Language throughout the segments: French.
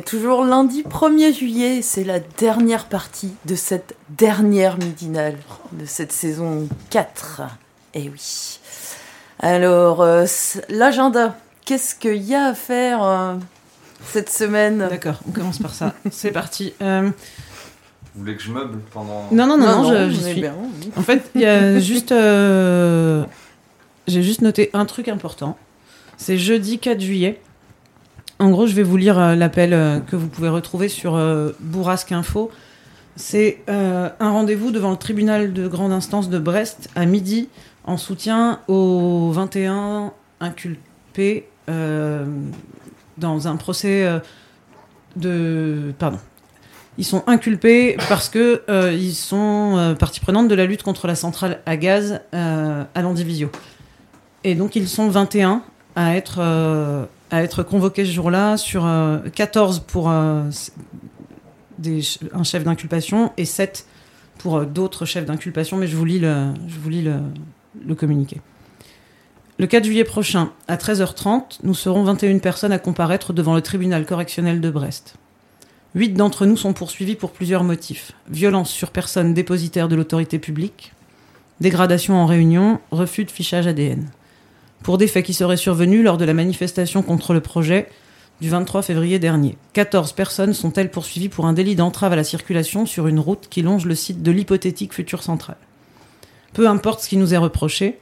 Est toujours lundi 1er juillet, c'est la dernière partie de cette dernière midinale de cette saison 4. Eh oui. Alors, euh, l'agenda, qu'est-ce qu'il y a à faire euh, cette semaine? D'accord, on commence par ça. C'est parti. Euh, Vous voulez que je meuble pendant... non, non, non, non, je- j'y on est suis. bien, oui. En fait, il y a juste. euh, J'ai juste noté un truc important. C'est jeudi 4 juillet. En gros, je vais vous lire euh, l'appel euh, que vous pouvez retrouver sur euh, Bourrasque Info. C'est un rendez-vous devant le tribunal de grande instance de Brest à midi en soutien aux 21 inculpés dans un procès de. Pardon. Ils sont inculpés parce que euh, ils sont partie prenante de la lutte contre la centrale à gaz à Landivisio. Et donc ils sont 21 à être à être convoqués ce jour-là sur euh, 14 pour euh, des, ch- un chef d'inculpation et 7 pour euh, d'autres chefs d'inculpation. Mais je vous lis le je vous lis le communiqué. Le 4 juillet prochain, à 13h30, nous serons 21 personnes à comparaître devant le tribunal correctionnel de Brest. Huit d'entre nous sont poursuivis pour plusieurs motifs. Violence sur personne dépositaire de l'autorité publique, dégradation en réunion, refus de fichage ADN. Pour des faits qui seraient survenus lors de la manifestation contre le projet du 23 février dernier. 14 personnes sont-elles poursuivies pour un délit d'entrave à la circulation sur une route qui longe le site de l'hypothétique future centrale? Peu importe ce qui nous est reproché,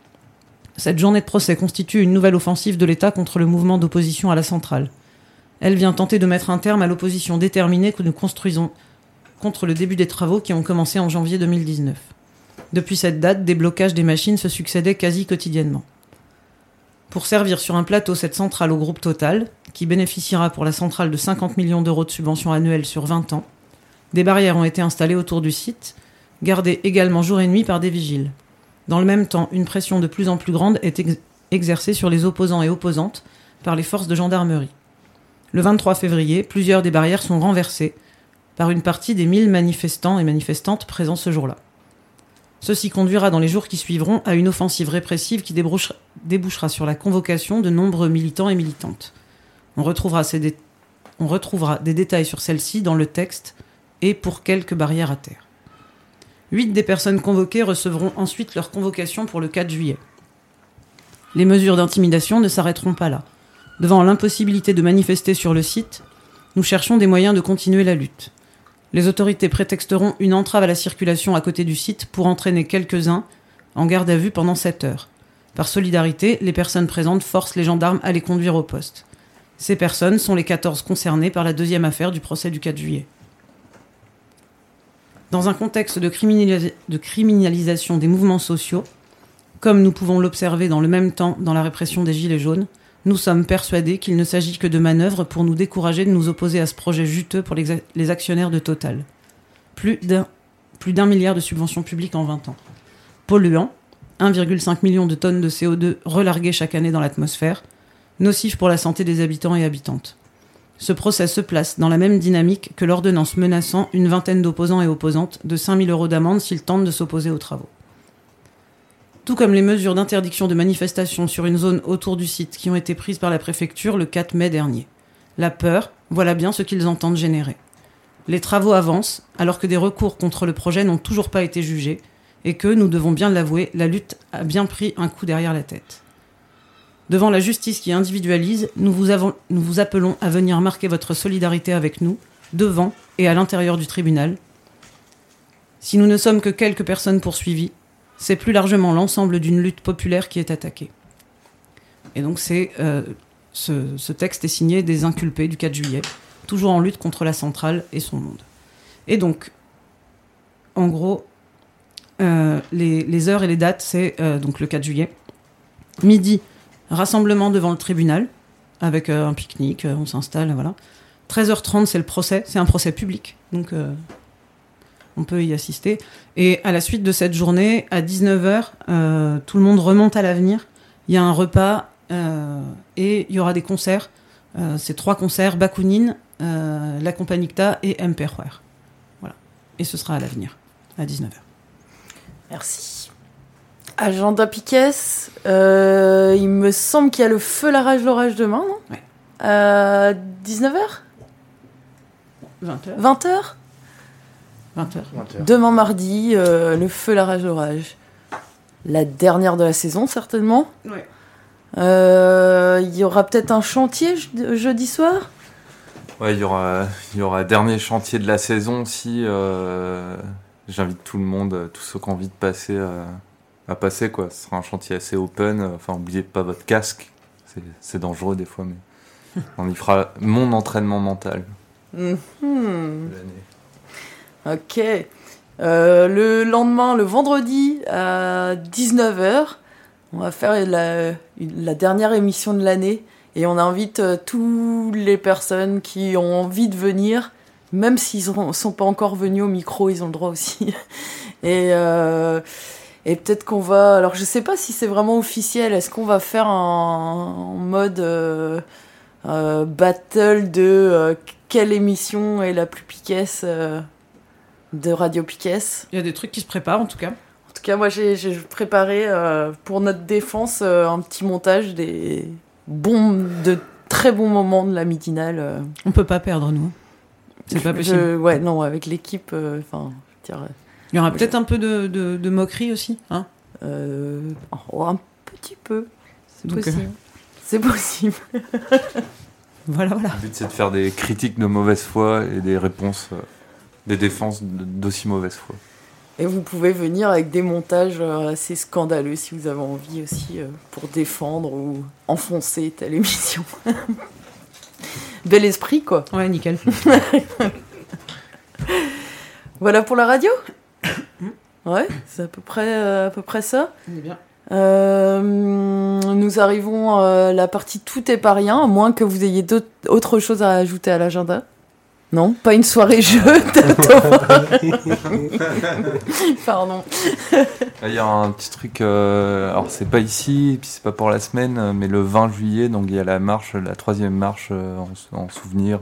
cette journée de procès constitue une nouvelle offensive de l'État contre le mouvement d'opposition à la centrale. Elle vient tenter de mettre un terme à l'opposition déterminée que nous construisons contre le début des travaux qui ont commencé en janvier 2019. Depuis cette date, des blocages des machines se succédaient quasi quotidiennement. Pour servir sur un plateau cette centrale au groupe Total, qui bénéficiera pour la centrale de 50 millions d'euros de subventions annuelles sur 20 ans, des barrières ont été installées autour du site, gardées également jour et nuit par des vigiles. Dans le même temps, une pression de plus en plus grande est ex- exercée sur les opposants et opposantes par les forces de gendarmerie. Le 23 février, plusieurs des barrières sont renversées par une partie des 1000 manifestants et manifestantes présents ce jour-là. Ceci conduira dans les jours qui suivront à une offensive répressive qui débouchera, sur la convocation de nombreux militants et militantes. On retrouvera des détails sur celle-ci dans le texte et pour quelques barrières à terre. Huit des personnes convoquées recevront ensuite leur convocation pour le 4 juillet. Les mesures d'intimidation ne s'arrêteront pas là. Devant l'impossibilité de manifester sur le site, nous cherchons des moyens de continuer la lutte. Les autorités prétexteront une entrave à la circulation à côté du site pour entraîner quelques-uns en garde à vue pendant 7 heures. Par solidarité, les personnes présentes forcent les gendarmes à les conduire au poste. Ces personnes sont les 14 concernées par la deuxième affaire du procès du 4 juillet. Dans un contexte de, de criminalisation des mouvements sociaux, comme nous pouvons l'observer dans le même temps dans la répression des Gilets jaunes, nous sommes persuadés qu'il ne s'agit que de manœuvres pour nous décourager de nous opposer à ce projet juteux pour les, actionnaires de Total. Plus d'un plus d'un milliard de subventions publiques en 20 ans. Polluant, 1,5 million de tonnes de CO2 relarguées chaque année dans l'atmosphère, nocif pour la santé des habitants et habitantes. Ce procès se place dans la même dynamique que l'ordonnance menaçant une vingtaine d'opposants et opposantes de 5000 euros d'amende s'ils tentent de s'opposer aux travaux. Tout comme les mesures d'interdiction de manifestation sur une zone autour du site qui ont été prises par la préfecture le 4 mai dernier. La peur, voilà bien ce qu'ils entendent générer. Les travaux avancent alors que des recours contre le projet n'ont toujours pas été jugés et que, nous devons bien l'avouer, la lutte a bien pris un coup derrière la tête. Devant la justice qui individualise, nous vous, nous vous appelons à venir marquer votre solidarité avec nous, devant et à l'intérieur du tribunal. Si nous ne sommes que quelques personnes poursuivies, c'est plus largement l'ensemble d'une lutte populaire qui est attaquée. Et donc c'est euh, ce, texte est signé des inculpés du 4 juillet, toujours en lutte contre la centrale et son monde. Et donc, en gros, euh, les, heures et les dates, c'est euh, donc le 4 juillet. Midi, rassemblement devant le tribunal, avec un pique-nique, on s'installe, voilà. 13h30, c'est le procès, c'est un procès public, donc on peut y assister. Et à la suite de cette journée, à 19h, euh, tout le monde remonte à l'avenir. Il y a un repas euh, et il y aura des concerts. Euh, c'est trois concerts, Bakounine, euh, La Companicta et Emperor. Voilà. Et ce sera à l'avenir, à 19h. Merci. Agenda Piquet, il me semble qu'il y a le feu, la rage, l'orage demain, non? Ouais. Euh, 19h 20h 20h 20h. Demain mardi, euh, le feu, la rage, l'orage. La dernière de la saison, certainement. Ouais. Euh, Il y aura peut-être un chantier je- jeudi soir? Ouais, il y aura, y aura dernier chantier de la saison si euh, j'invite tout le monde, euh, tous ceux qui ont envie de passer euh, à passer quoi. Ce sera un chantier assez open. Enfin, oubliez pas votre casque. C'est- dangereux des fois, mais on y fera mon entraînement mental de l'année. Ok. Euh, le lendemain, le vendredi à 19h, on va faire la, dernière émission de l'année et on invite euh, toutes les personnes qui ont envie de venir, même s'ils ne sont pas encore venus au micro, ils ont le droit aussi. Et, euh, et peut-être qu'on va. Alors je sais pas si c'est vraiment officiel, est-ce qu'on va faire un, mode battle de quelle émission est la plus piquesse de Radio Piquet. Il y a des trucs qui se préparent en tout cas. En tout cas, moi, j'ai préparé euh, pour notre défense euh, un petit montage des bons, de très bons moments de la midinale. euh. On peut pas perdre, nous. C'est pas Je- possible. ouais, non, avec l'équipe, euh, enfin, Il y aura peut-être un peu de, de, de moquerie aussi. Hein euh, oh, un petit peu, c'est euh, possible. C'est possible. voilà, voilà. Le but c'est de faire des critiques de mauvaise foi et des réponses, euh, des défenses d'aussi mauvaise foi. Et vous pouvez venir avec des montages euh, assez scandaleux si vous avez envie aussi euh, pour défendre ou enfoncer telle émission. Bel esprit, quoi. Ouais, nickel. Voilà pour la radio Ouais, c'est à peu près, euh, à peu près ça. On est bien. Euh, nous arrivons à la partie tout est pas rien, à moins que vous ayez d'autres- autre chose à ajouter à l'agenda. Non, pas une soirée jeu. Thomas. Pardon. Il y a un petit truc, euh, alors c'est pas ici, et puis c'est pas pour la semaine, mais le 20 juillet, donc il y a la marche, la troisième marche euh, en, en souvenir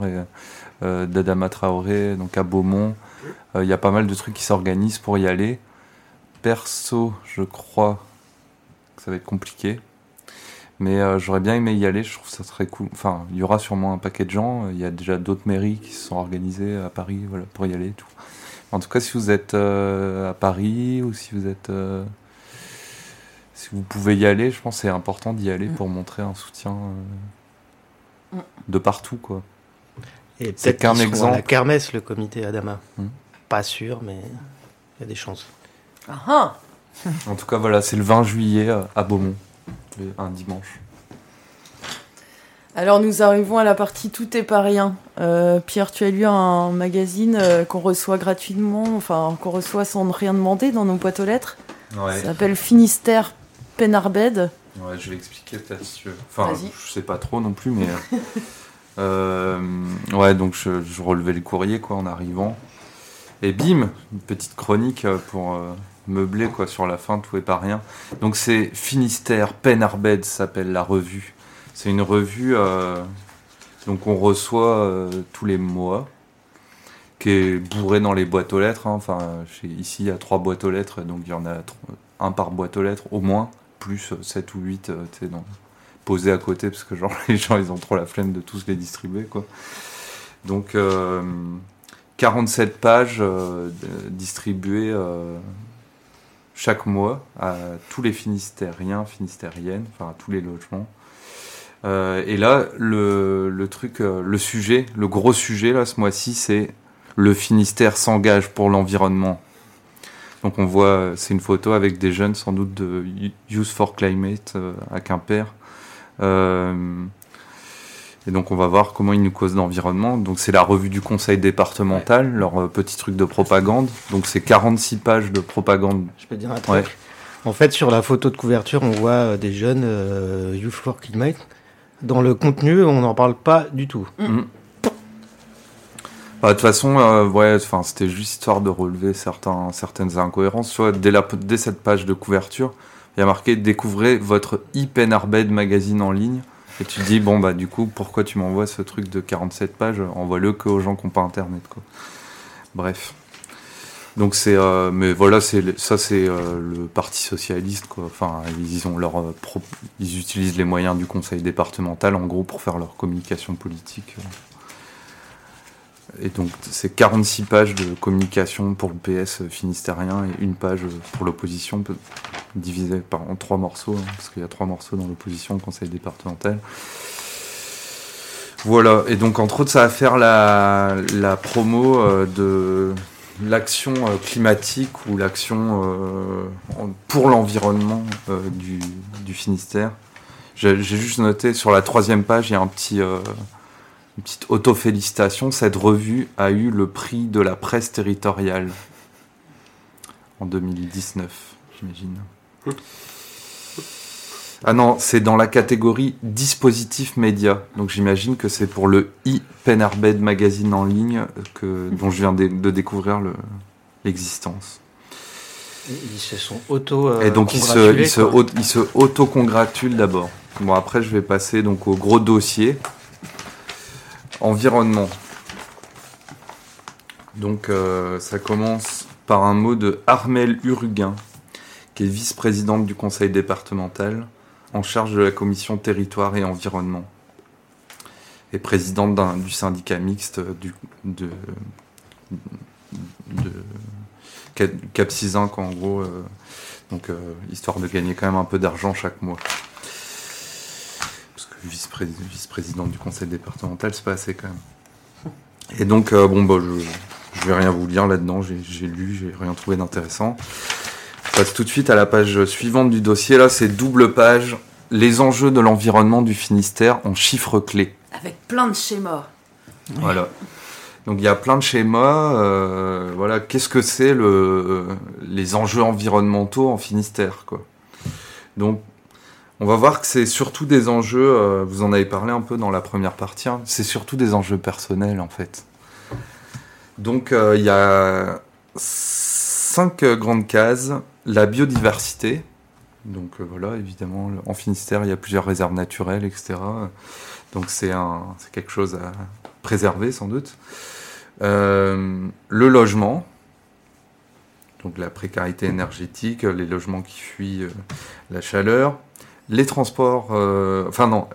euh, d'Adama Traoré, donc à Beaumont. Euh, Il y a pas mal de trucs qui s'organisent pour y aller. Perso, je crois que ça va être compliqué. Mais euh, j'aurais bien aimé y aller, je trouve que ça serait cool. Enfin, il y aura sûrement un paquet de gens. Il y a déjà d'autres mairies qui se sont organisées à Paris voilà, pour y aller et tout. En tout cas, si vous êtes euh, à Paris ou si vous êtes. euh, si vous pouvez y aller, je pense que c'est important d'y aller Mm. pour montrer un soutien euh, Mm. de partout, quoi. Et C'est peut-être qu'un seront à la exemple. kermesse, le comité Adama. Hmm. Pas sûr, mais il y a des chances. Ah ah. En tout cas, voilà, c'est le 20 juillet euh, à Beaumont, le- un dimanche. Alors nous arrivons à la partie tout est pas rien. Euh, Pierre, tu as lu un magazine euh, qu'on reçoit gratuitement, enfin qu'on reçoit sans rien demander dans nos boîtes aux lettres. Ouais. Ça s'appelle Finistère Penarbed. Ouais, je vais expliquer peut-être si tu veux. Enfin, je sais pas trop non plus, mais. euh, euh, ouais, donc je, je relevais le courrier quoi en arrivant. Et bim, une petite chronique euh, pour euh, meubler quoi sur la fin, tout est pas rien. Donc c'est Finistère, Penarbed s'appelle la revue. C'est une revue euh, donc on reçoit euh, tous les mois, qui est bourrée dans les boîtes aux lettres. hein. Enfin, ici il y a trois boîtes aux lettres, donc il y en a un par boîte aux lettres au moins plus 7 ou 8 euh, posés à côté parce que genre les gens ils ont trop la flemme de tous les distribuer quoi. Donc euh, 47 pages euh, distribuées euh, chaque mois à tous les Finistériens, Finistériennes, enfin à tous les logements. Euh, et là, le, truc, euh, le sujet, le gros sujet là ce mois-ci, c'est le Finistère s'engage pour l'environnement. Donc on voit, c'est une photo avec des jeunes sans doute de Youth for Climate euh, à Quimper. Et donc on va voir comment ils nous causent l'environnement. Donc c'est la revue du conseil départemental, leur euh, petit truc de propagande. Donc c'est 46 pages de propagande. Je peux dire un truc. Ouais. En fait, sur la photo de couverture, on voit euh, des jeunes euh, Youth for Climate. Dans le contenu, on n'en parle pas du tout. Bah, De toute façon, euh, ouais, enfin, c'était juste histoire de relever certains, certaines incohérences. Vois, dès, la, dès cette page de couverture, il y a marqué Découvrez votre e-Penarbed magazine en ligne. Et tu te dis, bon, bah, du coup, pourquoi tu m'envoies ce truc de 47 pages? Envoie-le que aux gens qui n'ont pas internet, quoi. Bref. Donc, c'est. euh, mais voilà, c'est ça, c'est euh, le Parti Socialiste, quoi. Enfin, ils, ont leur, euh, ils utilisent les moyens du conseil départemental, en gros, pour faire leur communication politique. Et donc, c'est 46 pages de communication pour le PS finistérien et une page pour l'opposition, divisée par, en trois morceaux, hein, parce qu'il y a trois morceaux dans l'opposition au conseil départemental. Voilà, et donc, entre autres, ça va faire la, la promo euh, de l'action euh, climatique ou l'action euh, pour l'environnement du, du Finistère. J'ai juste noté sur la troisième page, il y a un petit. Une petite auto-félicitation, cette revue a eu le prix de la presse territoriale en 2019, j'imagine. Ah non, c'est dans la catégorie dispositif média. Donc j'imagine que c'est pour le e-Penarbed magazine en ligne que, dont je viens de, de découvrir le- l'existence. Ils se sont auto. euh, Et donc il se, congratulés, il se, quoi. au- il se auto-congratule d'abord. Bon après je vais passer donc au gros dossier. Environnement. Donc euh, ça commence par un mot de Armel Urguin, qui est vice-présidente du conseil départemental, en charge de la commission territoire et environnement. Et présidente du syndicat mixte du, Cap, Cap Cizinc, en gros. euh, donc, euh, histoire de gagner quand même un peu d'argent chaque mois. Vice-présidente du conseil départemental, c'est pas assez quand même. Et donc, euh, bon, bah, je, je vais rien vous lire là-dedans. J'ai j'ai lu, j'ai rien trouvé d'intéressant. Je passe tout de suite à la page suivante du dossier. Là, c'est double page. Les enjeux de l'environnement du Finistère en chiffres clés. Avec plein de schémas. Voilà. Donc il y a plein de schémas. euh, voilà, qu'est-ce que c'est le les enjeux environnementaux en Finistère, quoi? Donc on va voir que c'est surtout des enjeux. euh, vous en avez parlé un peu dans la première partie. hein, c'est surtout des enjeux personnels en fait. Donc euh, il y a cinq grandes cases. La biodiversité. Donc euh, voilà, évidemment, en Finistère, il y a plusieurs réserves naturelles, etc. Donc c'est quelque chose à préserver sans doute. Le logement, donc la précarité énergétique, les logements qui fuient la chaleur, les transports, euh, enfin non,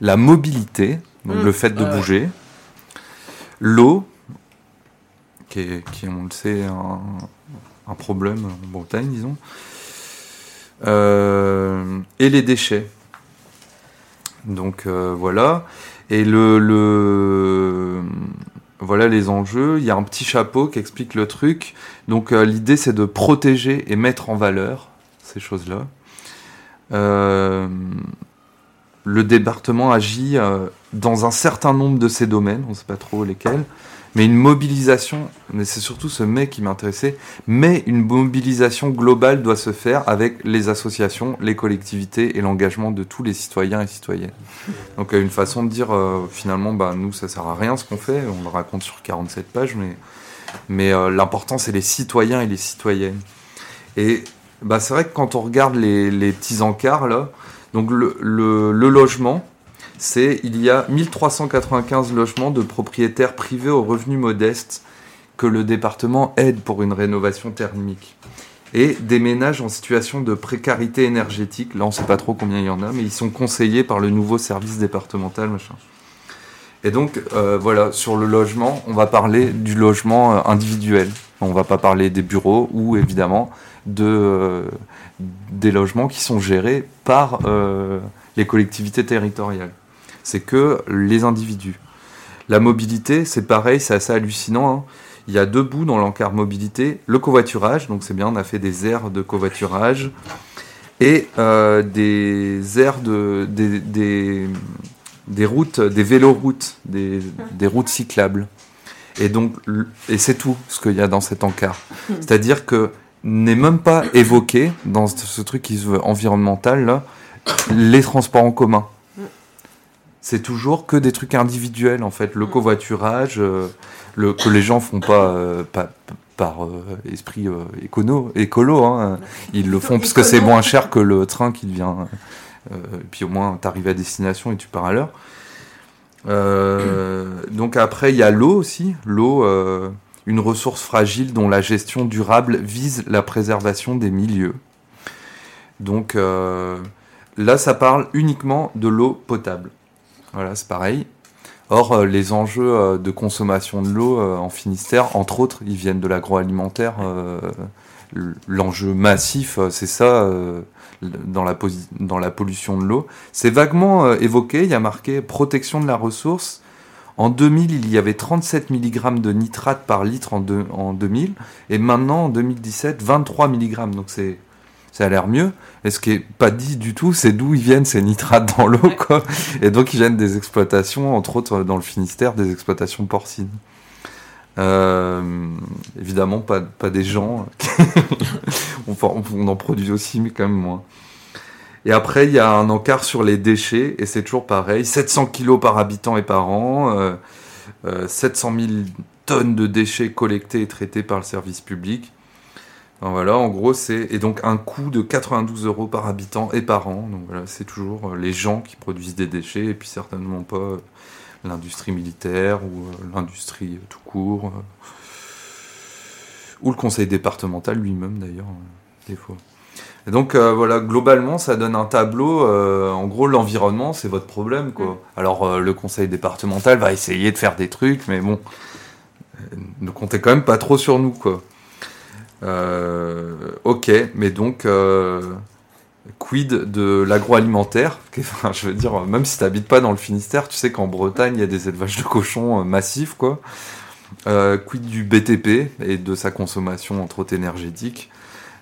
la mobilité, donc Mm, le fait de ouais. bouger, l'eau, qui est, qui on le sait, un, un problème en Bretagne, disons, Euh, et les déchets. Donc euh, voilà. Et le, le voilà les enjeux. Il y a un petit chapeau qui explique le truc. Donc euh, l'idée c'est de protéger et mettre en valeur ces choses-là. Euh, le département agit euh, dans un certain nombre de ces domaines, on ne sait pas trop lesquels, mais une mobilisation, mais c'est surtout ce mais qui m'intéressait, mais une mobilisation globale doit se faire avec les associations, les collectivités et l'engagement de tous les citoyens et citoyennes. Donc une façon de dire euh, finalement, bah, nous ça sert à rien ce qu'on fait, on le raconte sur 47 pages, mais, mais l'important c'est les citoyens et les citoyennes. Et bah, c'est vrai que quand on regarde les, les petits encarts là, donc le, logement, c'est il y a 1395 logements de propriétaires privés aux revenus modestes que le département aide pour une rénovation thermique. Et des ménages en situation de précarité énergétique, là on sait pas trop combien il y en a, mais ils sont conseillés par le nouveau service départemental, machin. Et donc euh, voilà, sur le logement, on va parler du logement euh, individuel. On va pas parler des bureaux ou évidemment de, euh, des logements qui sont gérés par euh, les collectivités territoriales. C'est que les individus. La mobilité, c'est pareil, c'est assez hallucinant. hein. Il y a deux bouts dans l'encart mobilité. Le covoiturage, donc c'est bien, on a fait des aires de covoiturage. Et euh, des aires de. des, des- des routes, des véloroutes, des, des routes cyclables. Et donc, et c'est tout ce qu'il y a dans cet encart. C'est-à-dire que n'est même pas évoqué dans ce truc qui se veut environnemental là, les transports en commun. C'est toujours que des trucs individuels en fait, le covoiturage, euh, le, que les gens font pas, euh, pas- par euh, esprit écono, écolo, hein. ils le font parce que c'est moins cher que le train qui vient. euh, et puis au moins t'arrives à destination et tu pars à l'heure. Donc après il y a l'eau aussi, l'eau, une ressource fragile dont la gestion durable vise la préservation des milieux. Donc euh, là ça parle uniquement de l'eau potable. Voilà, c'est pareil. Or, euh, les enjeux euh, de consommation de l'eau en Finistère, entre autres, ils viennent de l'agroalimentaire. L'enjeu massif, c'est ça, dans, la dans la pollution de l'eau. C'est vaguement évoqué, il y a marqué protection de la ressource. En 2000, il y avait 37 mg de nitrate par litre en, deux- en 2000, et maintenant, en 2017, 23 mg. Donc c'est ça a l'air mieux. Et ce qui est pas dit du tout, c'est d'où ils viennent ces nitrates dans l'eau, quoi. Et donc ils viennent des exploitations, entre autres dans le Finistère, des exploitations porcines. Euh, évidemment, pas, pas des gens. on, on- on en produit aussi, mais quand même moins. Et après, il y a un encart sur les déchets, et c'est toujours pareil 700 kilos par habitant et par an, euh, euh, 700 000 tonnes de déchets collectés et traités par le service public. Voilà, en gros, c'est et donc un coût de 92 euros par habitant et par an. Donc voilà, c'est toujours euh, les gens qui produisent des déchets et puis certainement pas euh, l'industrie militaire ou euh, l'industrie euh, tout court euh, ou le conseil départemental lui-même d'ailleurs euh, des fois. Et donc euh, voilà, globalement, ça donne un tableau. euh, en gros, l'environnement, c'est votre problème, quoi. Alors euh, le conseil départemental va essayer de faire des trucs, mais bon, ne comptez quand même pas trop sur nous, quoi. Ok, mais donc, quid de l'agroalimentaire? Enfin, Je veux dire, même si tu n'habites pas dans le Finistère, tu sais qu'en Bretagne, il y a des élevages de cochons massifs, quoi. Quid du BTP et de sa consommation, entre autres énergétique,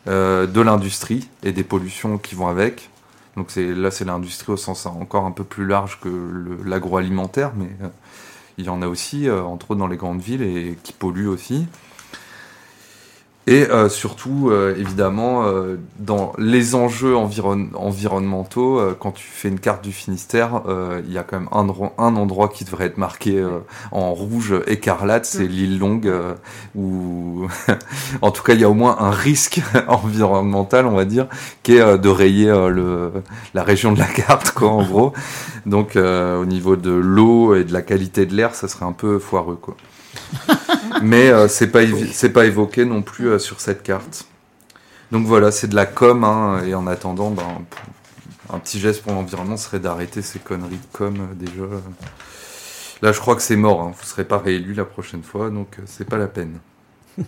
de l'industrie et des pollutions qui vont avec. Donc c'est là, c'est l'industrie au sens encore un peu plus large que l'agroalimentaire, mais euh, il y en a aussi, euh, entre autres dans les grandes villes, et qui polluent aussi. Et euh, surtout, euh, évidemment, euh, dans les enjeux environ- environnementaux, euh, quand tu fais une carte du Finistère, euh, il y a quand même un, endroit- un endroit qui devrait être marqué euh, en rouge écarlate, c'est l'île Longue, où en tout cas il y a au moins un risque environnemental, on va dire, qui est de rayer le, la région de la carte, quoi, en gros. Donc euh, au niveau de l'eau et de la qualité de l'air, ça serait un peu foireux, quoi. Mais euh, c'est pas c'est pas évoqué non plus euh, sur cette carte. Donc voilà, c'est de la com, hein, et en attendant, ben, un petit geste pour l'environnement serait d'arrêter ces conneries de com euh, déjà. Là, je crois que c'est mort. Hein. Vous serez pas réélu la prochaine fois, donc euh, c'est pas la peine.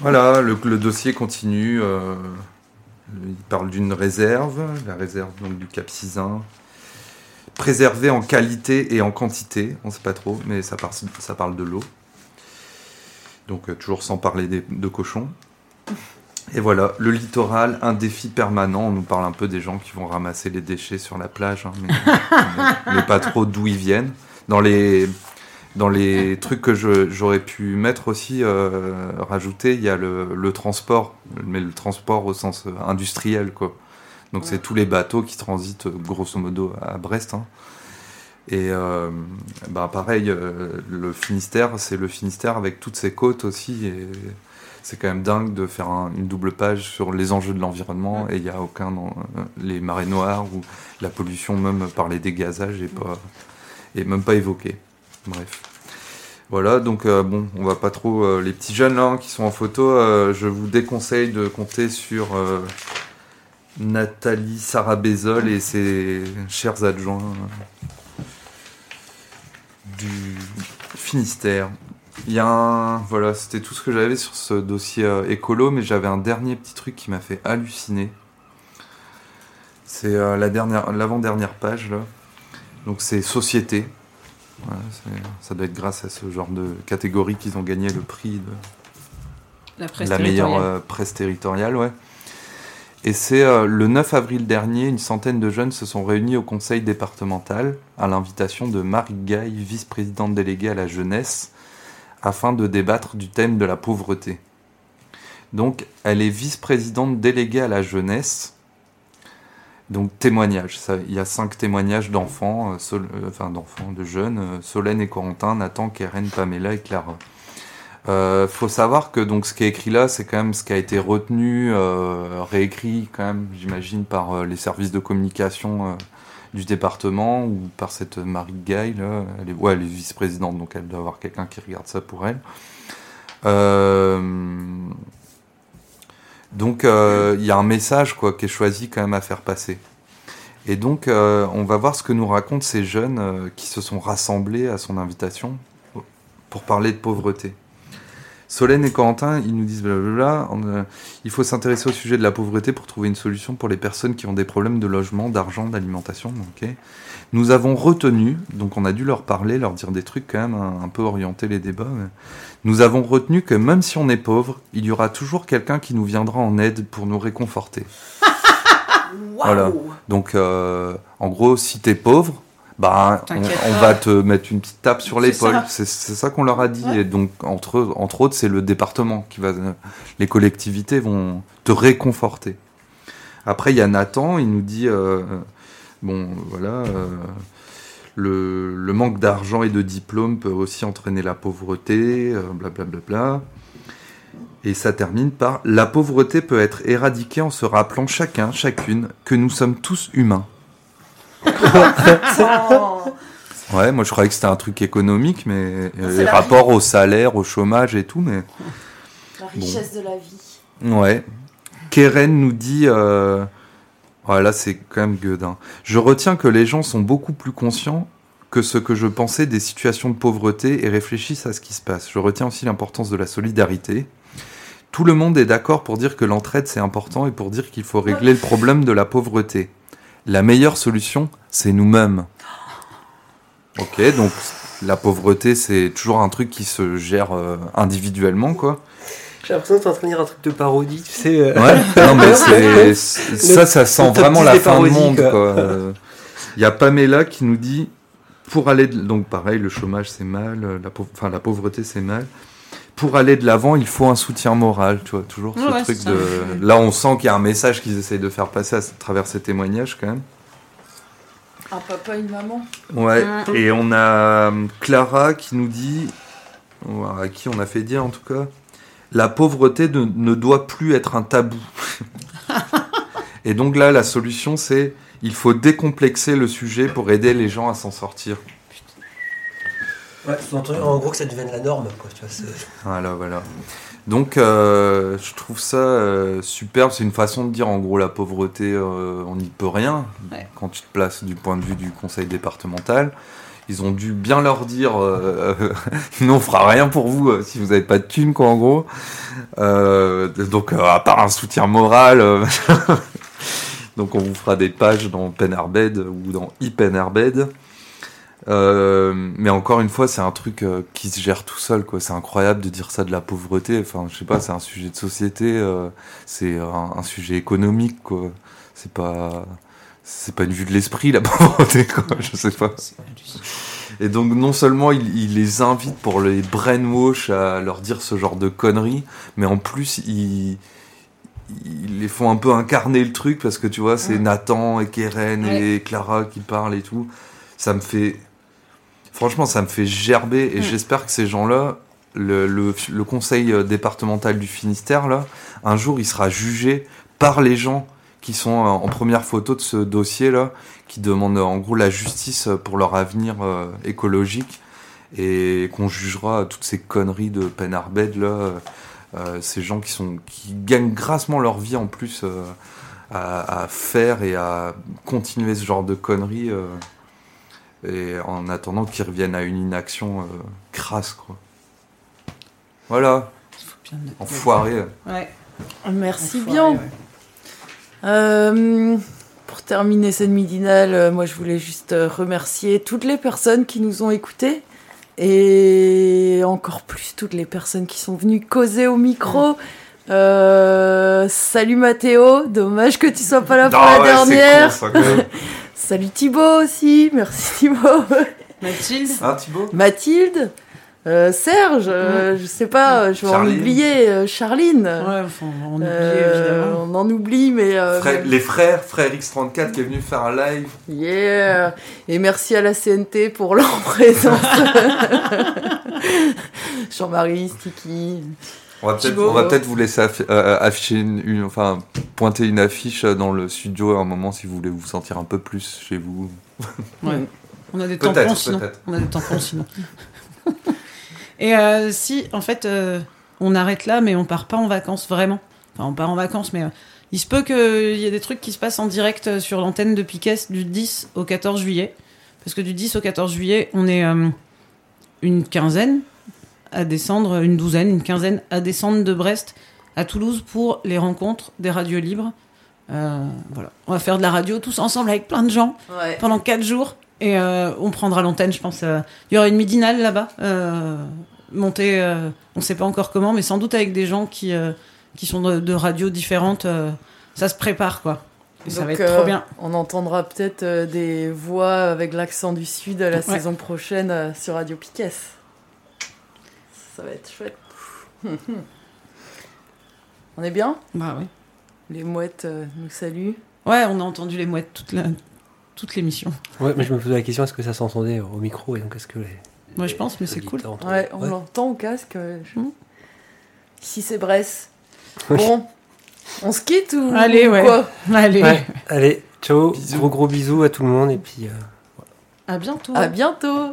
voilà, le, le dossier continue. il parle d'une réserve, la réserve donc du Cap Sizun, préservée en qualité et en quantité. On sait pas trop, mais ça, par- ça parle de l'eau. Donc euh, toujours sans parler de cochons. Et voilà, le littoral, un défi permanent. On nous parle un peu des gens qui vont ramasser les déchets sur la plage, hein, mais, pas trop d'où ils viennent. Dans les, dans les trucs que j'aurais pu mettre aussi, euh, rajouter, il y a le, le transport, mais le transport au sens euh, industriel, quoi. Donc c'est tous les bateaux qui transitent euh, grosso modo à Brest. hein. Et euh, bah pareil, euh, le Finistère, c'est le Finistère avec toutes ses côtes aussi. Et c'est quand même dingue de faire un- une double page sur les enjeux de l'environnement et il n'y a aucun dans euh, les marées noires ou la pollution même par les dégazages et pas et même pas évoqué. Bref. Voilà, donc bon, on va pas trop les petits jeunes là hein, qui sont en photo. je vous déconseille de compter sur euh, Nathalie Sarah-Bézol et ses chers adjoints euh, du Finistère. Il y a un. Voilà, c'était tout ce que j'avais sur ce dossier euh, écolo, mais j'avais un dernier petit truc qui m'a fait halluciner. C'est euh, la dernière, l'avant-dernière page là. Donc c'est société. Voilà, ça doit être grâce à ce genre de catégorie qu'ils ont gagné le prix de La presse la meilleure euh, presse territoriale, ouais. Et c'est euh, le 9 avril dernier, une centaine de jeunes se sont réunis au conseil départemental à l'invitation de Marie Gaille, vice-présidente déléguée à la jeunesse, afin de débattre du thème de la pauvreté. Donc, elle est vice-présidente déléguée à la jeunesse. Donc, témoignage. Il y a cinq témoignages d'enfants, euh, euh, enfin d'enfants, de jeunes, Solène et Corentin, Nathan, Keren, Pamela et Clara. Euh, faut savoir que donc ce qui est écrit là, c'est quand même ce qui a été retenu, euh, réécrit quand même, j'imagine, par euh, les services de communication euh, du département ou par cette Marie là. Elle est, ouais, elle est vice-présidente, donc elle doit avoir quelqu'un qui regarde ça pour elle. Donc il y a un message quoi qui est choisi quand même à faire passer. Et donc on va voir ce que nous racontent ces jeunes qui se sont rassemblés à son invitation pour parler de pauvreté. Solène et Corentin, ils nous disent blablabla, on, euh, il faut s'intéresser au sujet de la pauvreté pour trouver une solution pour les personnes qui ont des problèmes de logement, d'argent, d'alimentation. ok. Nous avons retenu, donc on a dû leur parler, leur dire des trucs quand même un, un peu orienter les débats. mais nous avons retenu que même si on est pauvre, il y aura toujours quelqu'un qui nous viendra en aide pour nous réconforter. Voilà. Donc, euh, en gros, si t'es pauvre, bah, on, va te mettre une petite tape sur l'épaule. C'est ça qu'on leur a dit. Ouais. Et donc, entre, entre autres, c'est le département qui va. Les collectivités vont te réconforter. Après, il y a Nathan, il nous dit euh, bon, voilà. euh, le, le manque d'argent et de diplôme peut aussi entraîner la pauvreté, euh, blablabla. Et ça termine par La pauvreté peut être éradiquée en se rappelant chacun, chacune, que nous sommes tous humains. Ouais, moi je croyais que c'était un truc économique, mais euh, les la rapports au salaire, au chômage et tout, mais La richesse de la vie. ouais. Keren nous dit, euh... ouais, là c'est quand même gueudin. Je retiens que les gens sont beaucoup plus conscients que ce que je pensais des situations de pauvreté et réfléchissent à ce qui se passe. Je retiens aussi l'importance de la solidarité. Tout le monde est d'accord pour dire que l'entraide c'est important et pour dire qu'il faut régler le problème de la pauvreté. La meilleure solution, c'est nous-mêmes. Ok, donc la pauvreté c'est toujours un truc qui se gère euh, individuellement, quoi. J'ai l'impression que t'es en train de dire un truc de parodie, tu sais. euh, Ouais, non mais c'est c'est- ça, ça sent vraiment 10 la fin du monde quoi. Il y a Pamela qui nous dit pour aller de- donc pareil le chômage c'est mal, euh, la pauvreté c'est mal. Pour aller de l'avant, il faut un soutien moral, tu vois, toujours ce Ouais, truc de là on sent qu'il y a un message qu'ils essayent de faire passer à travers ces témoignages quand même. Un papa, une maman. Ouais, Mm. et on a euh, Clara qui nous dit, à qui on a fait dire en tout cas, la pauvreté ne, ne doit plus être un tabou. et donc là, la solution, c'est il faut décomplexer le sujet pour aider les gens à s'en sortir. Ouais, en gros que ça devienne la norme, quoi. Tu vois, c'est- Voilà, voilà. Donc, euh, je trouve ça euh, superbe. C'est une façon de dire, en gros, la pauvreté, euh, on n'y peut rien. Ouais. Quand tu te places du point de vue du conseil départemental, ils ont dû bien leur dire, euh, nous on fera rien pour vous euh, si vous n'avez pas de thunes, quoi, en gros. Euh, donc, euh, à part un soutien moral, euh, donc on vous fera des pages dans Penarbed ou dans ePenarbed. Euh, mais encore une fois, c'est un truc euh, qui se gère tout seul, quoi. C'est incroyable de dire ça de la pauvreté. Enfin, je sais pas, c'est un sujet de société, euh, c'est un, un sujet économique, quoi. C'est pas, c'est pas une vue de l'esprit la pauvreté, quoi. Je sais pas. Et donc, non seulement il, il les invite pour les brainwash à leur dire ce genre de conneries, mais en plus, il ils les font un peu incarner le truc parce que tu vois, c'est. Nathan et Keren et Clara qui parlent et tout. Ça me fait. Franchement, ça me fait gerber et Mm. j'espère que ces gens-là, le, le, le conseil euh, départemental du Finistère, là, un jour, il sera jugé par les gens qui sont euh, en première photo de ce dossier-là, qui demandent en gros la justice pour leur avenir euh, écologique et qu'on jugera toutes ces conneries de Penarbed, là. euh, ces gens qui, sont, qui gagnent grassement leur vie en plus euh, à, à faire et à continuer ce genre de conneries. Et en attendant qu'ils reviennent à une inaction euh, crasse, quoi. Voilà, enfoiré. Ouais. Merci Enfoiré, bien. ouais. Euh, pour terminer cette midinale, euh, moi je voulais juste euh, remercier toutes les personnes qui nous ont écoutés et encore plus toutes les personnes qui sont venues causer au micro Euh, salut Mathéo, dommage que tu sois pas là pour Ah la ouais, c'est dernière. ça. Salut Thibaut aussi, merci Thibaut. Mathilde Thibaut? Mathilde, euh, Serge, euh, je sais pas, euh, je vais en Charline. oublier, euh, Charline. Ouais, enfin, on oublie Euh, évidemment. on en oublie, mais. euh, Frère- Les frères, frère X34 qui est venu faire un live. Yeah Et merci à la CNT pour leur présence. Jean-Marie, Sticky. On va peut-être vous laisser affi- euh, afficher une, une- enfin pointer une affiche dans le studio à un moment si vous voulez vous sentir un peu plus chez vous. Ouais. On a des tampons sinon. On a des tampons sinon. Et euh, si, en fait, euh, on arrête là, mais on part pas en vacances vraiment. Enfin, on part en vacances, mais euh, il se peut qu'il y ait des trucs qui se passent en direct euh, sur l'antenne de Piquet du 10 au 14 juillet. Parce que du 10 au 14 juillet, on est euh, une quinzaine à descendre, une douzaine, une quinzaine à descendre de Brest à Toulouse pour les rencontres des radios libres. Euh, voilà. On va faire de la radio tous ensemble avec plein de gens Ouais. pendant 4 jours et euh, on prendra l'antenne, je pense. euh, Il y aura une midinale là-bas, montée, on sait pas encore comment, mais sans doute avec des gens qui, qui sont de, de radios différentes. ça se prépare, quoi. Et ça va être trop bien. On entendra peut-être des voix avec l'accent du Sud la Ouais. saison prochaine sur Radio Piquet. Ça va être chouette. on est bien? Bah oui. Les mouettes euh, nous saluent. Ouais, on a entendu les mouettes toute la- toute l'émission. Ouais, mais je me posais la question est-ce que ça s'entendait au micro et donc est-ce que les. Moi, je pense, mais c'est cool. Ouais, on Ouais. l'entend au casque. euh, je- Mhm. Ici c'est Brest. Bon, on se quitte ou Allez, ou ouais. quoi? Allez, Ouais, allez, ciao, Bisous. gros gros bisous à tout le monde et puis. euh, à bientôt. À bientôt